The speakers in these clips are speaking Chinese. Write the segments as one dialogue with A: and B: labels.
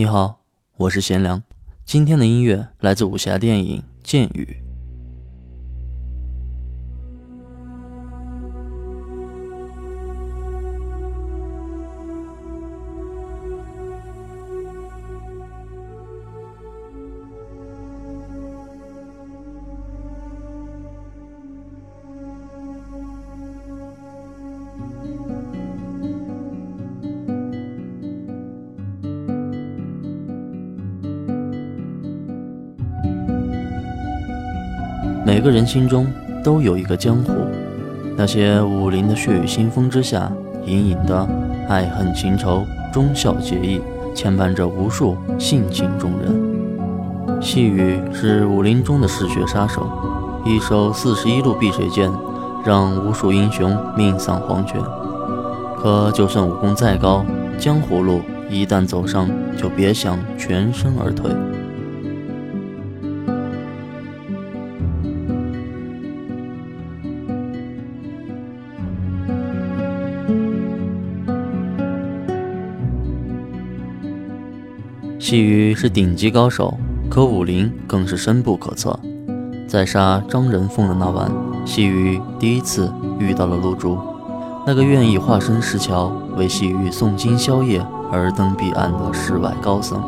A: 你好，我是贤良。今天的音乐来自武侠电影《剑雨》。每个人心中都有一个江湖，那些武林的血雨腥风之下，隐隐的爱恨情仇、忠孝节义，牵绊着无数性情中人。细雨是武林中的嗜血杀手，一手四十一路碧水剑，让无数英雄命丧黄泉。可就算武功再高，江湖路一旦走上，就别想全身而退。细雨是顶级高手，可武林更是深不可测。在杀张仁凤的那晚，细雨第一次遇到了陆竹，那个愿意化身石桥为细雨诵经消业而登彼岸的世外高僧。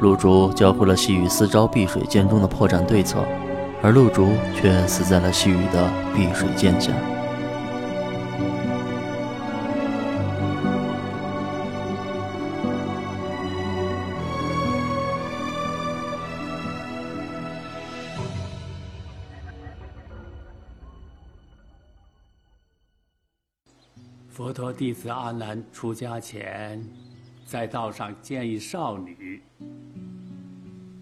A: 陆竹教会了细雨四招碧水剑中的破绽对策，而陆竹却死在了细雨的碧水剑下。
B: 佛陀弟子阿难出家前，在道上见一少女，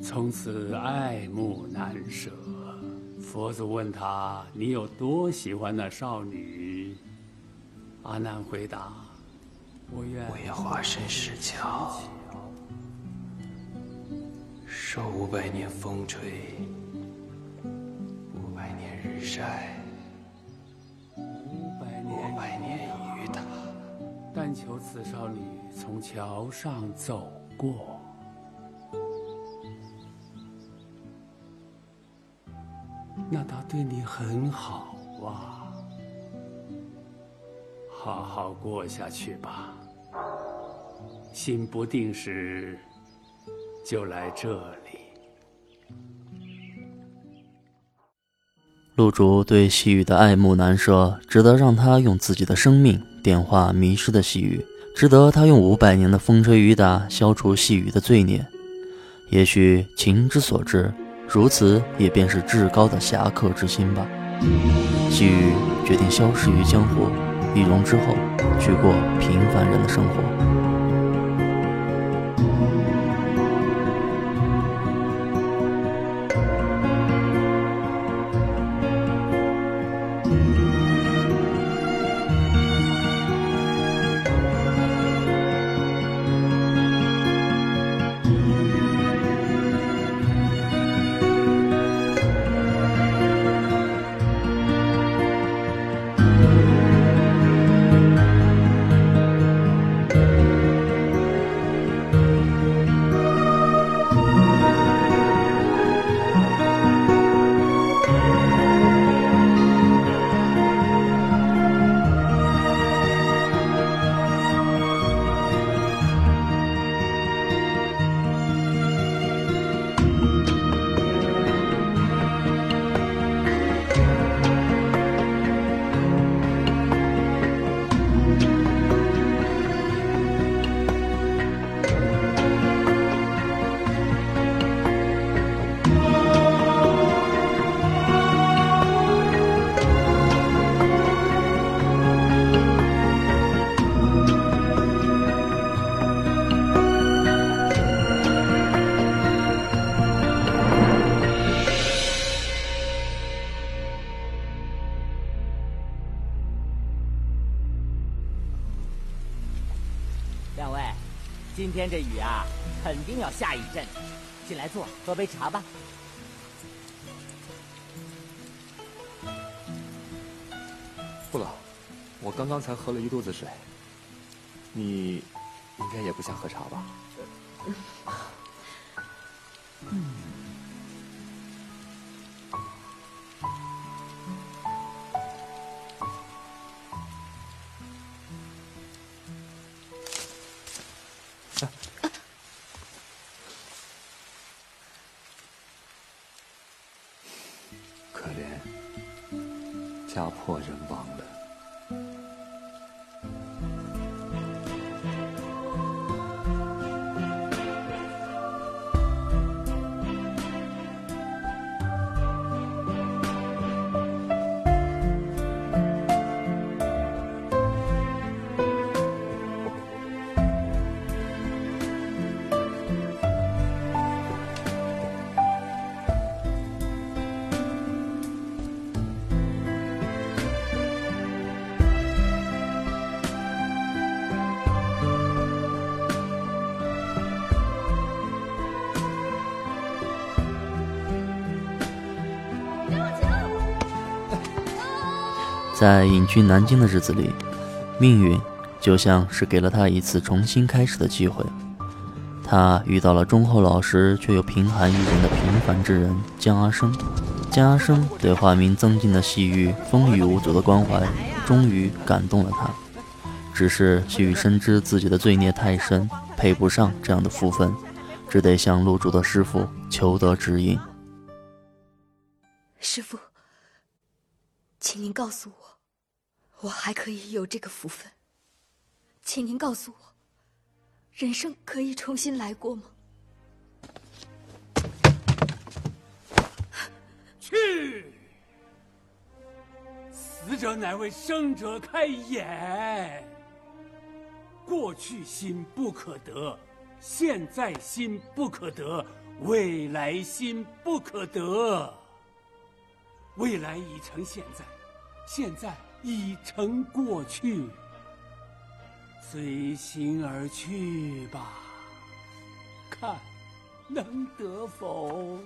B: 从此爱慕难舍。佛祖问他：“你有多喜欢那少女？”阿难回答：“我愿
C: 我愿化身石桥，受五百年风吹，五百年日晒，
B: 求此少女从桥上走过。那她对你很好啊，好好过下去吧。心不定时，就来这里。
A: 陆竹对细雨的爱慕难舍，值得让他用自己的生命点化迷失的细雨，值得他用五百年的风吹雨打消除细雨的罪孽。也许情之所至，如此也便是至高的侠客之心吧。细雨决定消失于江湖，易容之后，去过平凡人的生活。
D: 今天这雨啊，肯定要下一阵。进来坐，喝杯茶吧。
E: 不了，我刚刚才喝了一肚子水。你应该也不想喝茶吧？家破人亡。
A: 在隐居南京的日子里，命运就像是给了他一次重新开始的机会。他遇到了忠厚老实却又贫寒一人的平凡之人江阿生。江阿生对化名曾静的细雨风雨无阻的关怀，终于感动了他。只是细雨深知自己的罪孽太深，配不上这样的福分，只得向陆主的师傅求得指引。
F: 师傅，请您告诉我，我还可以有这个福分？请您告诉我，人生可以重新来过吗？
B: 去！死者乃为生者开眼。过去心不可得，现在心不可得，未来心不可得。未来已成现在，现在已成过去。随心而去吧，看能得否？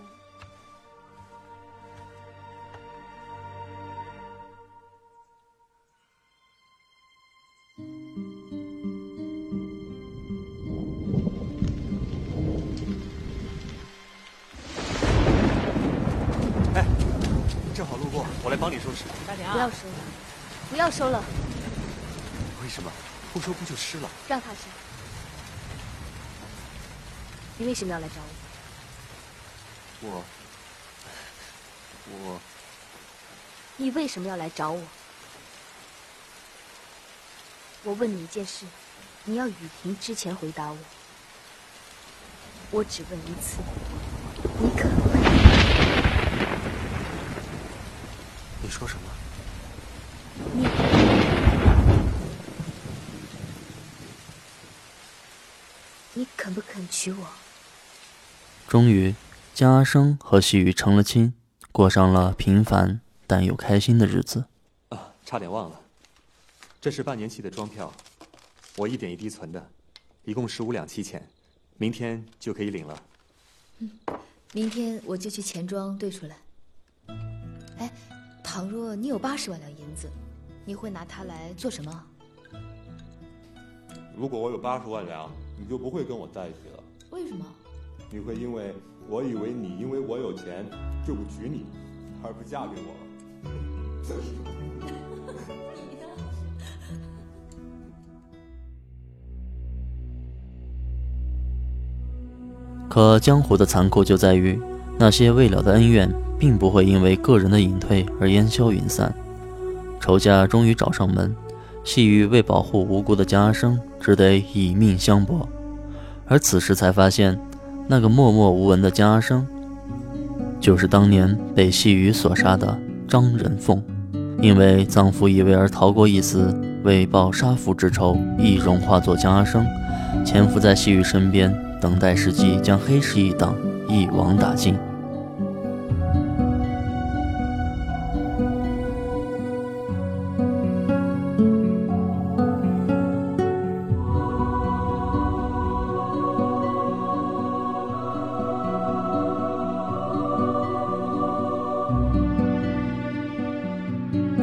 E: 正好路过，我来帮你收拾。
D: 大娘，
F: 不要收了，不要收了，
E: 为什么？不收不就湿了？
F: 让他收。你为什么要来找我？
E: 我，我，
F: 你为什么要来找我？我问你一件事，你要雨停之前回答我。我只问一次，你可不肯？
E: 你说什么？
F: 你肯不肯娶我？
A: 终于，江阿生和细雨成了亲，过上了平凡但又开心的日子。
E: 啊，差点忘了，这是半年期的庄票，我一点一滴存的，一共十五两七钱，明天就可以领了。
F: 嗯明天我就去钱庄兑出来。哎，倘若你有八十万两银子，你会拿它来做什么？
G: 如果我有八十万两，你就不会跟我在一起了。
F: 为什么？
G: 你会因为我以为你因为我有钱就不娶你，而不嫁给我。
A: 可江湖的残酷就在于，那些未了的恩怨，并不会因为个人的隐退而烟消云散。仇家终于找上门，细雨为保护无辜的江阿生，只得以命相搏。而此时才发现，那个默默无闻的江阿生，就是当年被细雨所杀的张仁凤。因为葬父以为而逃过一死，为报杀父之仇，易容化作江阿生，潜伏在细雨身边。等待时机，将黑市一党一网打尽。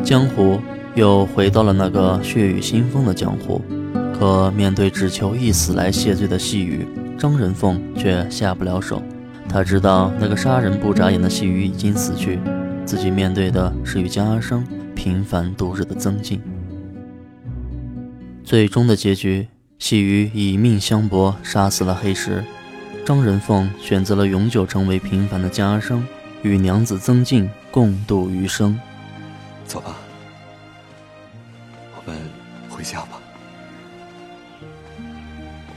A: 江湖又回到了那个血雨腥风的江湖，可面对只求一死来谢罪的细雨。张仁凤却下不了手，他知道那个杀人不眨眼的细雨已经死去，自己面对的是与江阿生平凡度日的曾静。最终的结局，细雨以命相搏，杀死了黑石；张仁凤选择了永久成为平凡的江阿生，
H: 与娘子曾静共度余生。
E: 走吧，我们回家吧。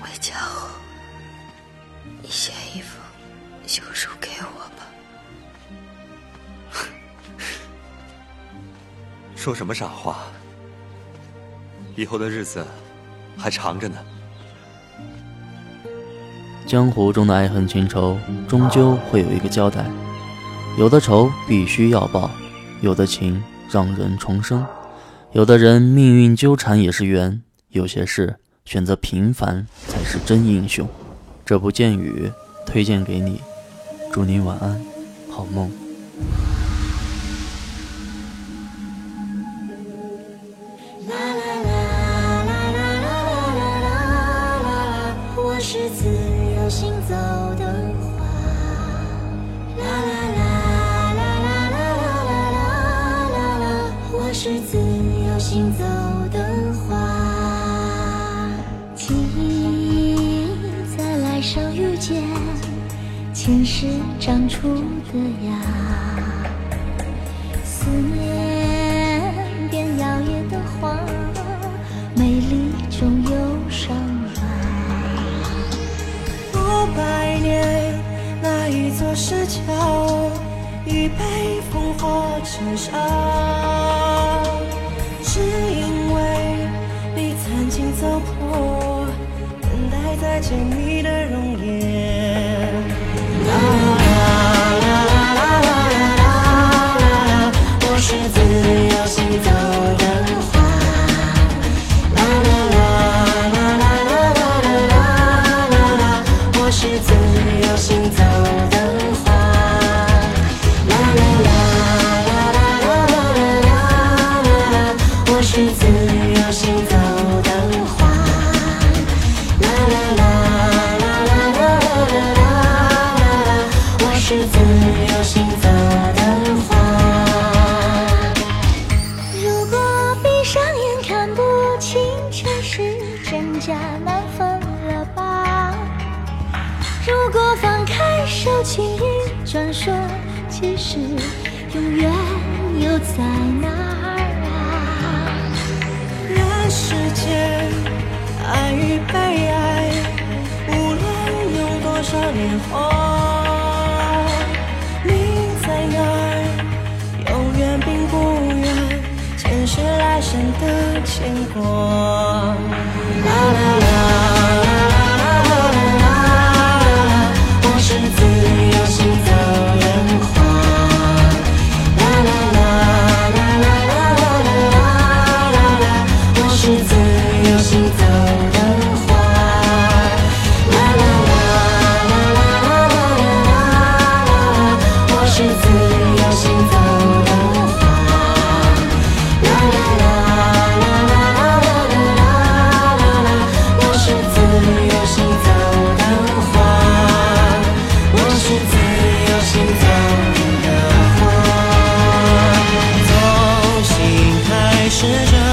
F: 回家后，你写一封休书给我吧。
E: 说什么傻话？以后的日子还长着呢。
H: 江湖中的爱恨情仇，终究会有一个交代。有的仇必须要报，有的情让人重生，有的人命运纠缠也是缘，有些事选择平凡才是真英雄。这部剑雨推荐给你，祝你晚安，好梦。
I: 永远又在哪儿啊？
J: 人世间，爱与被爱，无论用多少年华，你在哪，永远并不远，前世来生的牵挂。啦啦啦试着。